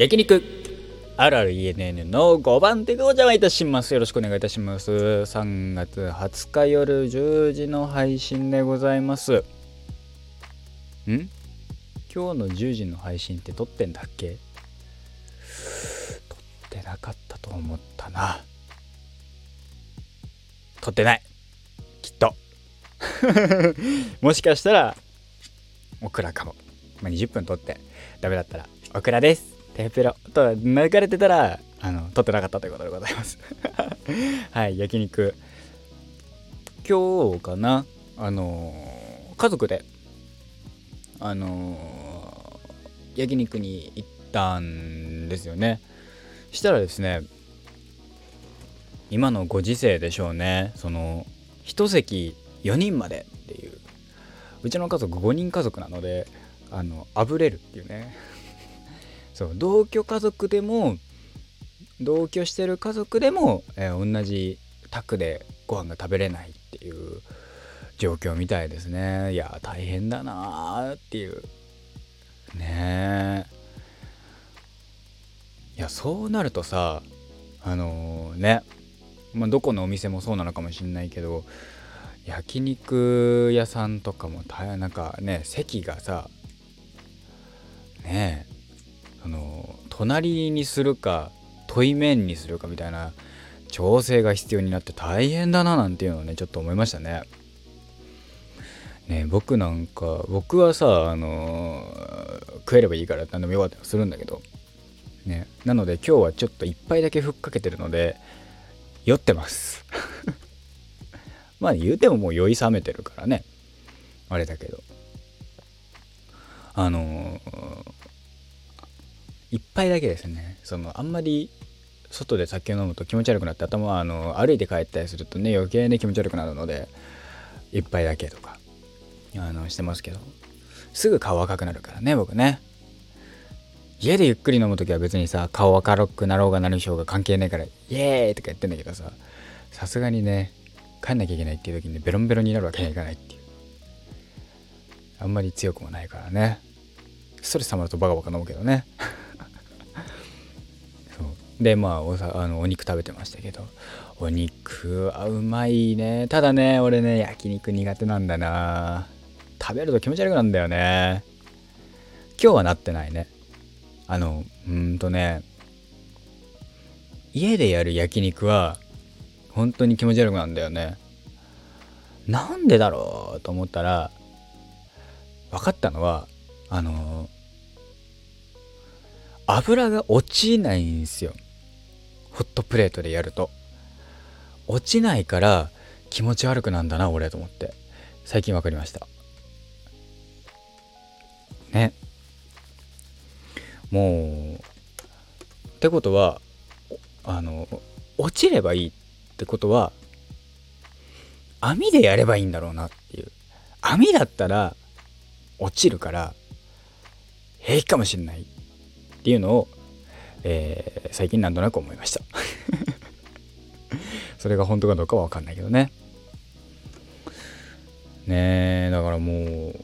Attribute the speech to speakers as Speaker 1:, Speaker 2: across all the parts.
Speaker 1: 焼肉あるある ENN の5番手がお邪魔いたします。よろしくお願いいたします。3月20日夜10時の配信でございます。ん？今日の10時の配信って撮ってんだっけ？撮ってなかったと思ったな。撮ってない。きっと。もしかしたら、オクラかも。まあ、20分撮ってダメだったら、オクラです。テーペロと流れてたら、あの、撮ってなかったということでございます。はい、焼肉。今日かな、あのー家族で、あのー焼肉に行ったんですよね。したらですね、今のご時世でしょうね、その、一席4人までっていう、うちの家族5人家族なので、あの、あぶれるっていうね。そう同居家族でも同居してる家族でも、えー同じ宅でご飯が食べれないっていう状況みたいですね。いや大変だなーっていう。ねえいやそうなるとさあのねまあどこのお店もそうなのかもしんないけど焼肉屋さんとかも大変なんかね席がさねえ。その隣にするか対面にするかみたいな調整が必要になって大変だななんていうのをねちょっと思いましたね。ね僕なんか僕はさあの食えればいいから何でもよかったりするんだけどねなので今日はちょっと一杯だけふっかけてるので酔ってます。まあ言うてももう酔い冷めてるからねあれだけどあの一杯だけですね。そのあんまり外で酒を飲むと気持ち悪くなって頭はあの歩いて帰ったりするとね余計に気持ち悪くなるので一杯だけとかあのしてますけど。すぐ顔赤くなるからね僕ね。家でゆっくり飲む時は別にさ顔赤くなろうがなるしょうが関係ないからイエーイとか言ってんだけどささすがにね帰んなきゃいけないっていう時にベロンベロンになるわけにはいかないっていう。あんまり強くもないからね。ストレス溜まるとバカバカ飲むけどね。でまあおさあのお肉食べてましたけどお肉はうまいね。ただね俺ね焼肉苦手なんだな。食べると気持ち悪くなんだよね。今日はなってないね。あのうんとね家でやる焼肉は本当に気持ち悪くなんだよね。なんでだろうと思ったら分かったのはあの油が落ちないんですよ。ホットプレートでやると。落ちないから気持ち悪くなんだな俺と思って。最近分かりました。ね。もうってことはあの落ちればいいってことは網でやればいいんだろうなっていう。網だったら落ちるから平気かもしれないっていうのを、えー最近なんとなく思いました。それが本当かどうかは分かんないけどね。ねえだからもう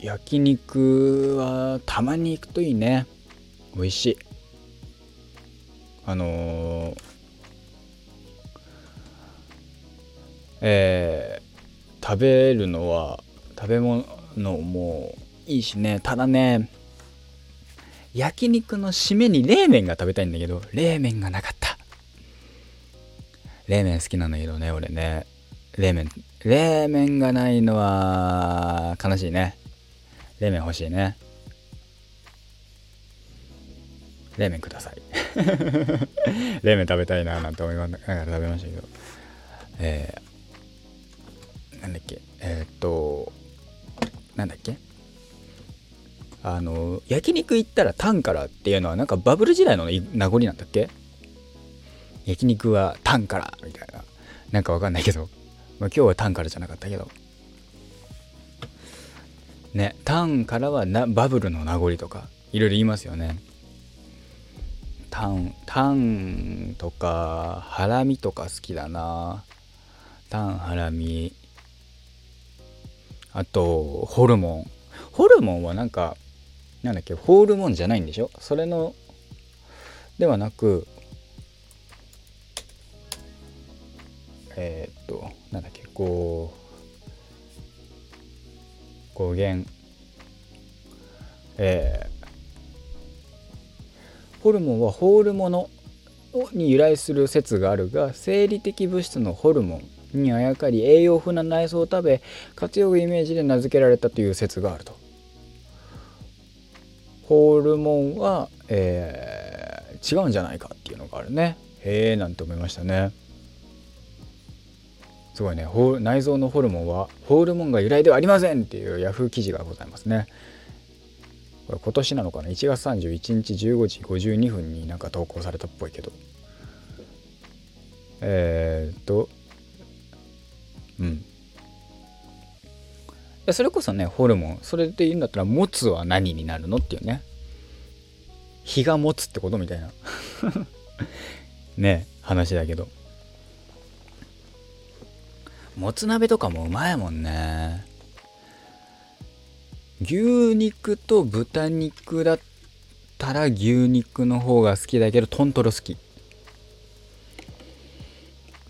Speaker 1: 焼肉はたまに行くといいね。美味しい。あのーえー食べるのは食べ物もいいしね。ただね焼肉の締めに冷麺が食べたいんだけど冷麺がなかった。冷麺好きなんだけどね俺ね。冷麺冷麺がないのは悲しいね。冷麺欲しいね。冷麺ください。冷麺食べたいななんて思いながら食べましたけど。えー、なんだっけ？えー、っとなんだっけ？あの焼肉行ったらタンからっていうのはなんかバブル時代の名残なんだっけ？焼肉はタンからみたいな。なんかわかんないけど、まあ、今日はタンからじゃなかったけど。ねタンからはなバブルの名残とかいろいろ言いますよね。タンタンとかハラミとか好きだな。タンハラミ。あとホルモン。ホルモンはなんかなんだっけホールモンじゃないんでしょ？それのではなくえー、っとなんだっけこう語源。えー、ホルモンはホールものに由来する説があるが生理的物質のホルモンにあやかり栄養風な内臓を食べ活用イメージで名付けられたという説があると。ホルモンは、えー、違うんじゃないかっていうのがあるね。へえなんて思いましたね。すごいね。内臓のホルモンはホルモンが由来ではありませんっていうヤフー記事がございますね。これ今年なのかな？1月31日15時52分になんか投稿されたっぽいけど。えー、っとうん。それこそねホルモン。それで言うんだったら持つは何になるのっていうね。日が持つってことみたいな。ね話だけど。もつ鍋とかもうまいもんね。牛肉と豚肉だったら牛肉の方が好きだけどトントロ好き。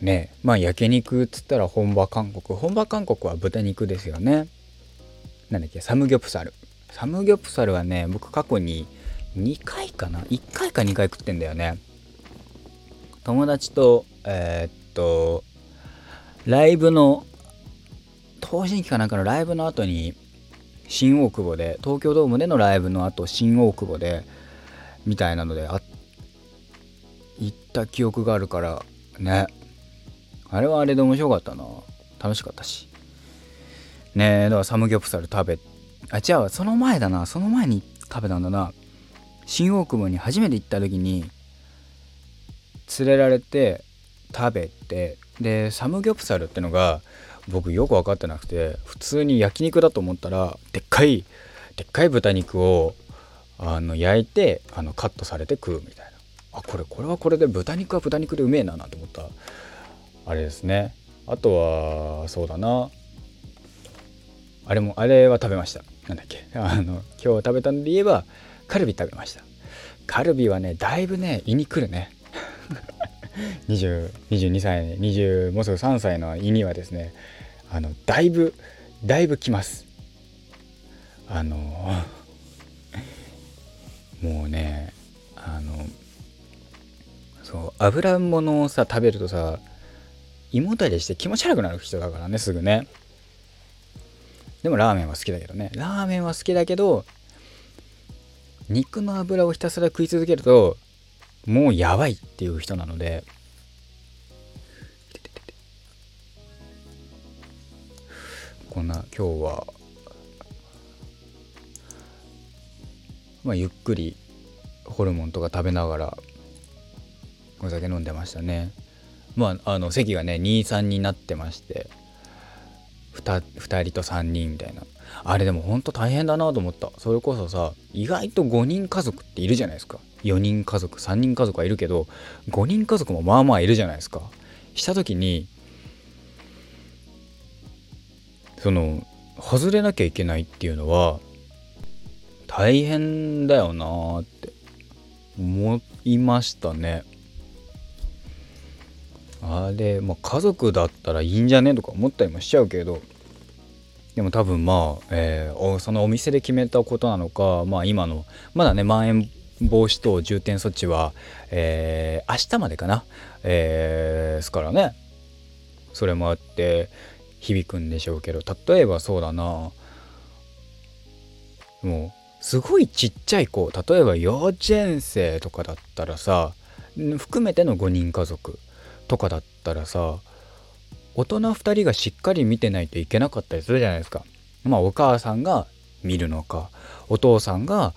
Speaker 1: ねまあ焼肉っつったら本場韓国。本場韓国は豚肉ですよね。なんだっけサムギョプサル。サムギョプサルはね僕過去に2回かな？1回か2回食ってんだよね。友達とえー、っとライブの東新期かなんかのライブの後に新大久保で東京ドームでのライブの後新大久保でみたいなのであ行った記憶があるからね。あれはあれで面白かったな。楽しかったし。ねえだからサムギョプサル食べあ違うその前だなその前に食べたんだな。新大久保に初めて行った時に連れられて食べてでサムギョプサルってのが僕よく分かってなくて普通に焼肉だと思ったらでっかいでっかい豚肉をあの焼いてあのカットされて食うみたいな。あこれこれはこれで豚肉は豚肉でうめえななんて思った。あれですね。あとはそうだな。あれもあれは食べました。なんだっけ。あの今日食べたんで言えばカルビ食べました。カルビはねだいぶね胃にくるね。22歳20もうすぐ3歳の胃にはですねあのだいぶだいぶきます。あのもうねあのそう油物をさ食べるとさ胃もたれして気持ち悪くなる人だからねすぐね。でもラーメンは好きだけどね。ラーメンは好きだけど肉の油をひたすら食い続けるともうやばいっていう人なので。こんな今日はまあゆっくりホルモンとか食べながらお酒飲んでましたね。まああの席がね23になってまして。2, 2人と3人みたいな。あれでもほんと大変だなと思った。それこそさ意外と5人家族っているじゃないですか。4人家族3人家族はいるけど5人家族もまあまあいるじゃないですか。した時にその外れなきゃいけないっていうのは大変だよなーって思いましたね。あれ、まあ、家族だったらいいんじゃね？とか思ったりもしちゃうけど。でも多分まあ、えー、そのお店で決めたことなのかまあ今のまだねまん延防止等重点措置は、えー、明日までかな、えー、ですからね。それもあって響くんでしょうけど例えばそうだな。もうすごいちっちゃい子例えば幼稚園生とかだったらさ含めての5人家族。とかだったらさ大人2人がしっかり見てないといけなかったりするじゃないですか。まあお母さんが見るのかお父さんが、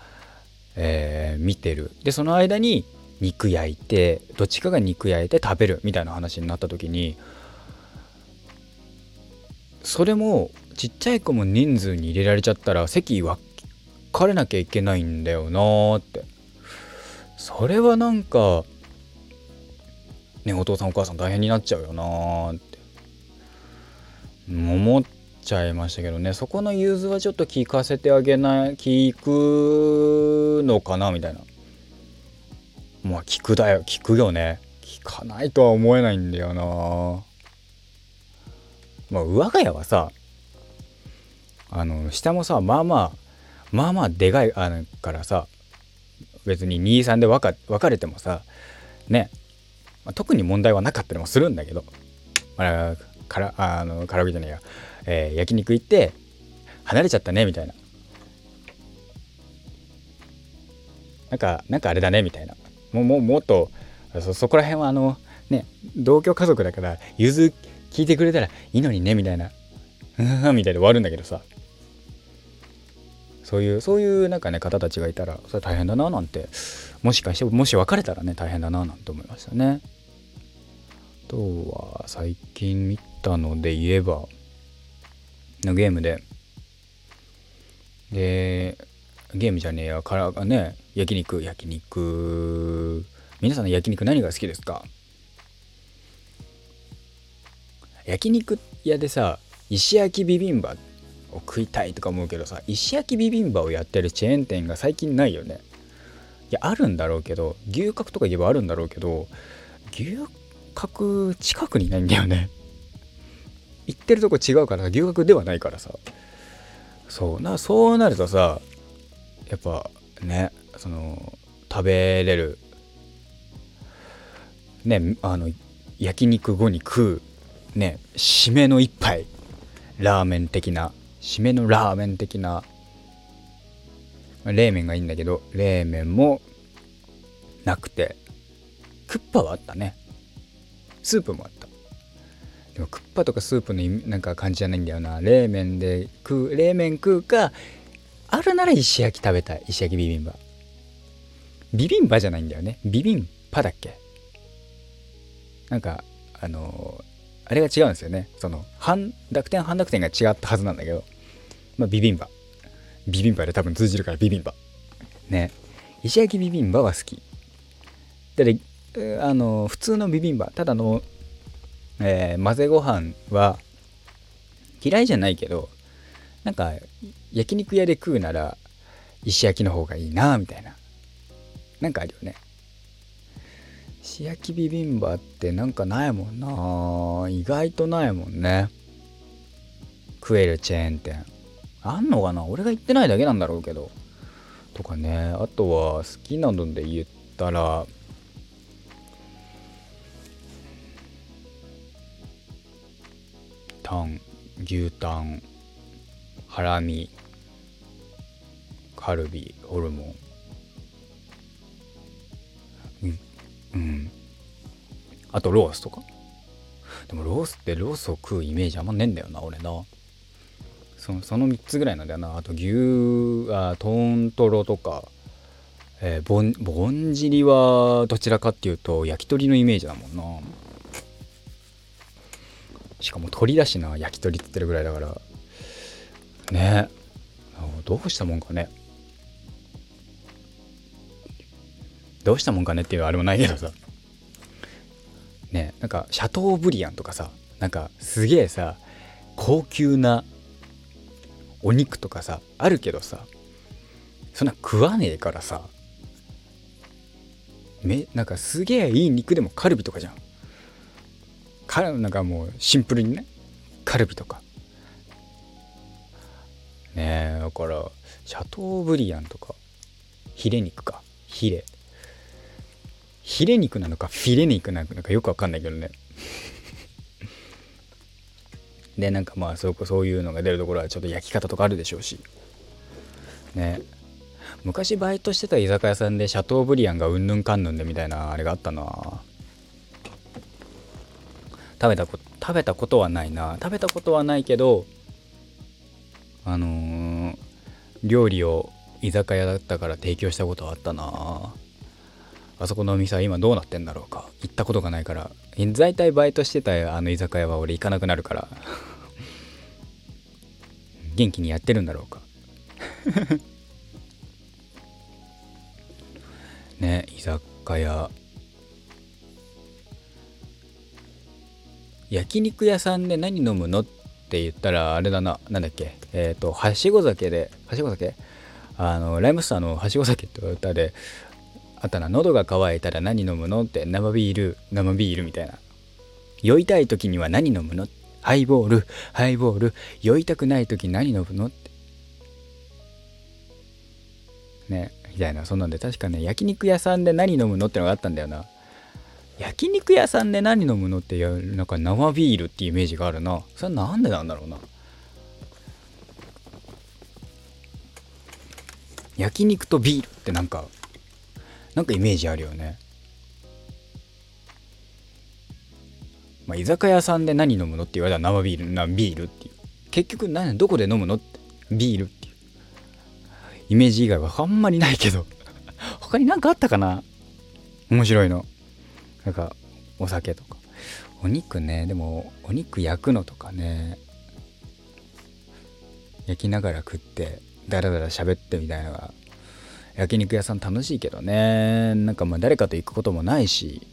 Speaker 1: えー、見てるでその間に肉焼いてどっちかが肉焼いて食べるみたいな話になった時にそれもちっちゃい子も人数に入れられちゃったら席分かれなきゃいけないんだよなーってそれはなんかねお父さんお母さん大変になっちゃうよなって。思っちゃいましたけどね。そこの融通はちょっと聞かせてあげない聞くのかなみたいな。まあ聞くだよ。聞くよね。聞かないとは思えないんだよなまあ我が家はさあの下もさまあまあまあまあでかいあからさ別に23で分か分かれてもさね、まあ、特に問題はなかったりもするんだけど、まあ、からあのカラオケじゃねえや、えー、焼肉行って離れちゃったねみたいな。なんかなんかあれだねみたいな。もうももっとそそこら辺はあのね同居家族だから融通聞いてくれたらいいのにねみたいな。うんみたいで終わるんだけどさ。そういうそういうなんかね方たちがいたらそれ大変だななんてもしかしてもし別れたらね大変だななんて思いましたね。あとは最近見たので言えばのゲームで。でゲームじゃねえやからがね焼肉焼肉。皆さんの焼肉何が好きですか？焼肉屋でさ石焼きビビンバを食いたいとか思うけどさ石焼きビビンバをやってるチェーン店が最近ないよね。いやあるんだろうけど牛角とか言えばあるんだろうけど牛角近くにないんだよね。行ってるとこ違うから牛角ではないからさ。そう。なそうなるとさやっぱねその食べれるねあの焼肉後に食うね締めの一杯。ラーメン的な締めのラーメン的な冷麺がいいんだけど冷麺もなくて。クッパはあったね。スープもあった。でもクッパとかスープのなんか感じじゃないんだよな。冷麺で食う冷麺食うかあるなら石焼き食べたい。石焼きビビンバ。ビビンバじゃないんだよね。ビビンパだっけ。なんかあのあれが違うんですよね。その半濁点半濁点が違ったはずなんだけど。まあビビンバ。ビビンバで多分通じるからビビンバ。ね。石焼きビビンバは好き。であの普通のビビンバただの、えー、混ぜご飯は嫌いじゃないけどなんか焼肉屋で食うなら石焼きの方がいいなみたいな。なんかあるよね。石焼きビビンバってなんかないもんな。意外とないもんね。食えるチェーン店。あんのかな？俺が行ってないだけなんだろうけど。とかね。あとは好きなので言ったらタン牛タンハラミカルビホルモン。うんうん。あとロースとか？でもロースってロースを食うイメージあんまねえんだよな俺な。そその3つぐらいなんだよな。あと牛あトントロとかえー、ぼんぼんじりはどちらかっていうと焼き鳥のイメージだもんな。しかも鳥だしな焼き鳥って言ってるぐらいだから。ね。どうしたもんかね。どうしたもんかねっていうあれもないけどさ。ね。なんかシャトーブリアンとかさ。なんかすげえさ高級なお肉とかさあるけどさ。そんな食わねえからさ。めなんかすげえいい肉でもカルビとかじゃん。かなんかもうシンプルにねカルビとか。ねえだからシャトーブリアンとかヒレ肉か。ヒレ。ヒレ肉なのかフィレ肉なのかよくわかんないけどね。でなんかまあそうそういうのが出るところはちょっと焼き方とかあるでしょうし。ね昔バイトしてた居酒屋さんでシャトーブリアンがうんぬんかんぬんでみたいなあれがあったな。食べたこ食べたことはないな。食べたことはないけどあのー、料理を居酒屋だったから提供したことはあったな。あそこのお店は今どうなってんだろうか。行ったことがないから。大体バイトしてたあの居酒屋は俺行かなくなるから。元気にやってるんだろうか。ね居酒屋。焼肉屋さんで何飲むの？って言ったらあれだな。なんだっけ？えっ、ー、とはしご酒ではしご酒？あのライムスターのはしご酒って歌であったな。喉が渇いたら何飲むの？って生ビール生ビールみたいな。酔いたい時には何飲むの？ハイボールハイボール。酔いたくない時何飲むの？って。ねみたいな。そんなんで確かね焼肉屋さんで何飲むの？ってのがあったんだよな。焼肉屋さんで何飲むのってなんか生ビールってイメージがあるな。それはなんでなんだろうな。焼肉とビールってなんかなんかイメージあるよね。まあ、居酒屋さんで何飲むのって言われたら生ビールなビールっていう。結局何どこで飲むのってビールっていう。イメージ以外はあんまりないけど。他に何かあったかな？面白いの。なんかお酒とか。お肉ねでもお肉焼くのとかね焼きながら食ってダラダラ喋ってみたいなのが焼肉屋さん楽しいけどね。なんかまあ誰かと行くこともないし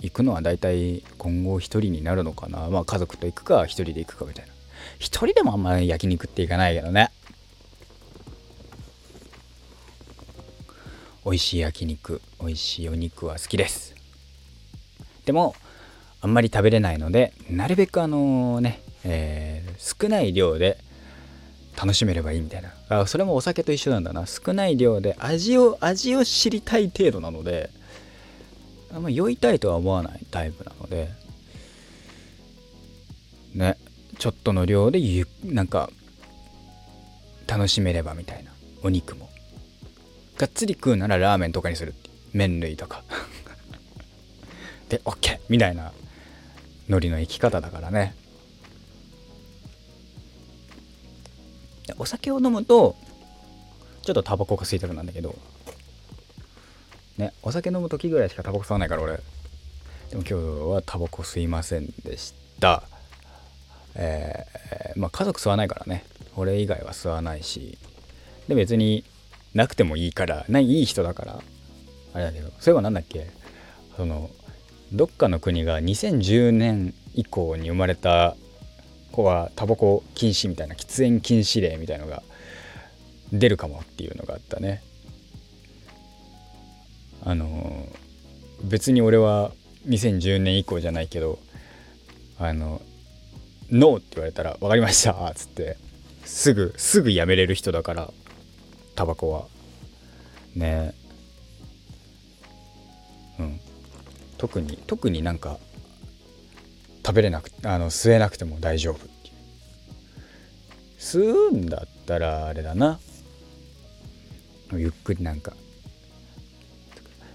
Speaker 1: 行くのは大体今後一人になるのかな。まあ家族と行くか一人で行くかみたいな。一人でもあんまり焼肉って行かないけどね。美味しい焼肉美味しいお肉は好きです。でもあんまり食べれないのでなるべくあのね、えー、少ない量で楽しめればいいみたいな。あそれもお酒と一緒なんだな。少ない量で味を味を知りたい程度なのであんま酔いたいとは思わないタイプなのでねちょっとの量でゆなんか楽しめればみたいな。お肉も。がっつり食うならラーメンとかにする。麺類とか。で OK! みたいなノリの生き方だからね。お酒を飲むとちょっとタバコが吸いたくなんだけど。ねお酒飲む時ぐらいしかタバコ吸わないから俺。でも今日はタバコ吸いませんでした。えー、まあ家族吸わないからね。俺以外は吸わないし。で別になくてもいいから。ないいい人だから。あれだけど。そういえば何だっけ？そのどっかの国が2010年以降に生まれた子はタバコ禁止みたいな喫煙禁止令みたいのが出るかもっていうのがあったね。あの別に俺は2010年以降じゃないけどあの「ノー」って言われたら「分かりました」っつってすぐすぐやめれる人だからタバコは。ね。特に特になんか食べれなくあの吸えなくても大丈夫吸うんだったらあれだな。ゆっくりなんか。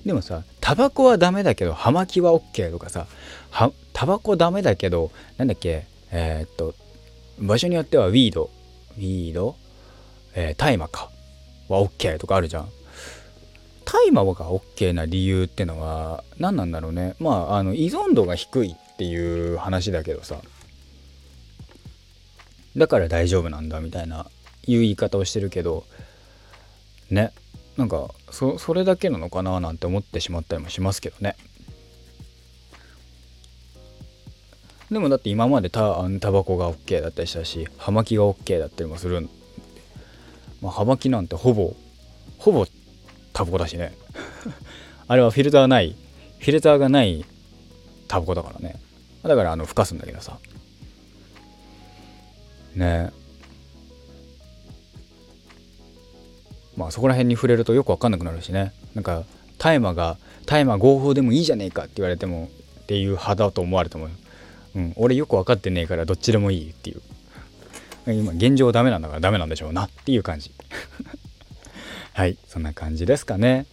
Speaker 1: でもさタバコはダメだけど葉巻は OK とかさタバコダメだけどなんだっけえー、っと場所によってはウィード。ウィード？えー、大麻か。は OK とかあるじゃん。大麻が OK な理由ってのは何なんだろうね。まああの依存度が低いっていう話だけどさ。だから大丈夫なんだみたいないう言い方をしてるけど。ね。なんかそそれだけなのかななんて思ってしまったりもしますけどね。でもだって今までタタバコが OK だったりしたし葉巻が OK だったりもする。まあ葉巻なんてほぼほぼタバコだしね。あれはフィルターない。フィルターがないタバコだからね。だからあのふかすんだけどさ。ね。まあそこら辺に触れるとよく分かんなくなるしね。なんか大麻が大麻合法でもいいじゃねえかって言われてもっていう派だと思われてもうん俺よく分かってねえからどっちでもいいっていう。今現状ダメなんだからダメなんでしょうなっていう感じ。はいそんな感じですかね。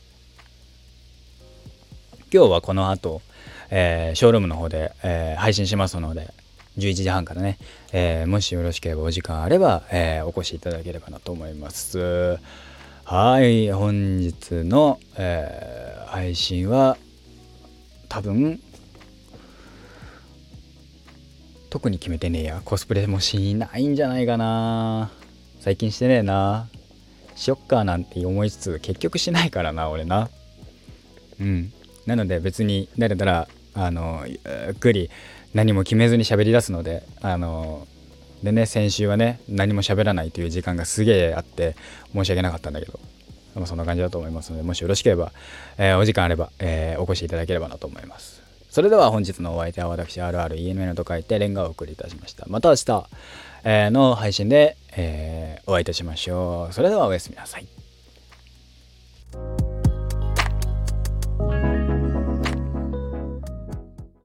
Speaker 1: 今日はこの後、えー、ショールームの方で、えー、配信しますので11時半からね、えー、もしよろしければお時間あれば、えお越しいただければなと思います。はい本日の、え、配信は多分特に決めてねえやコスプレもしないんじゃないかな。最近してねえな。しよっかなんて思いつつ結局しないからな俺な。うん。なので別に誰だらあのゆっくり何も決めずに喋り出すのであのでね先週はね何も喋らないという時間がすげえあって申し訳なかったんだけどまあ、そんな感じだと思いますのでもしよろしければ、えー、お時間あれば、えー、お越しいただければなと思います。それでは本日のお相手は私 RRENN と書いてレンガをお送りいたしました。また明日、の配信で、えー、お会いいたしましょう。それではおやすみなさい。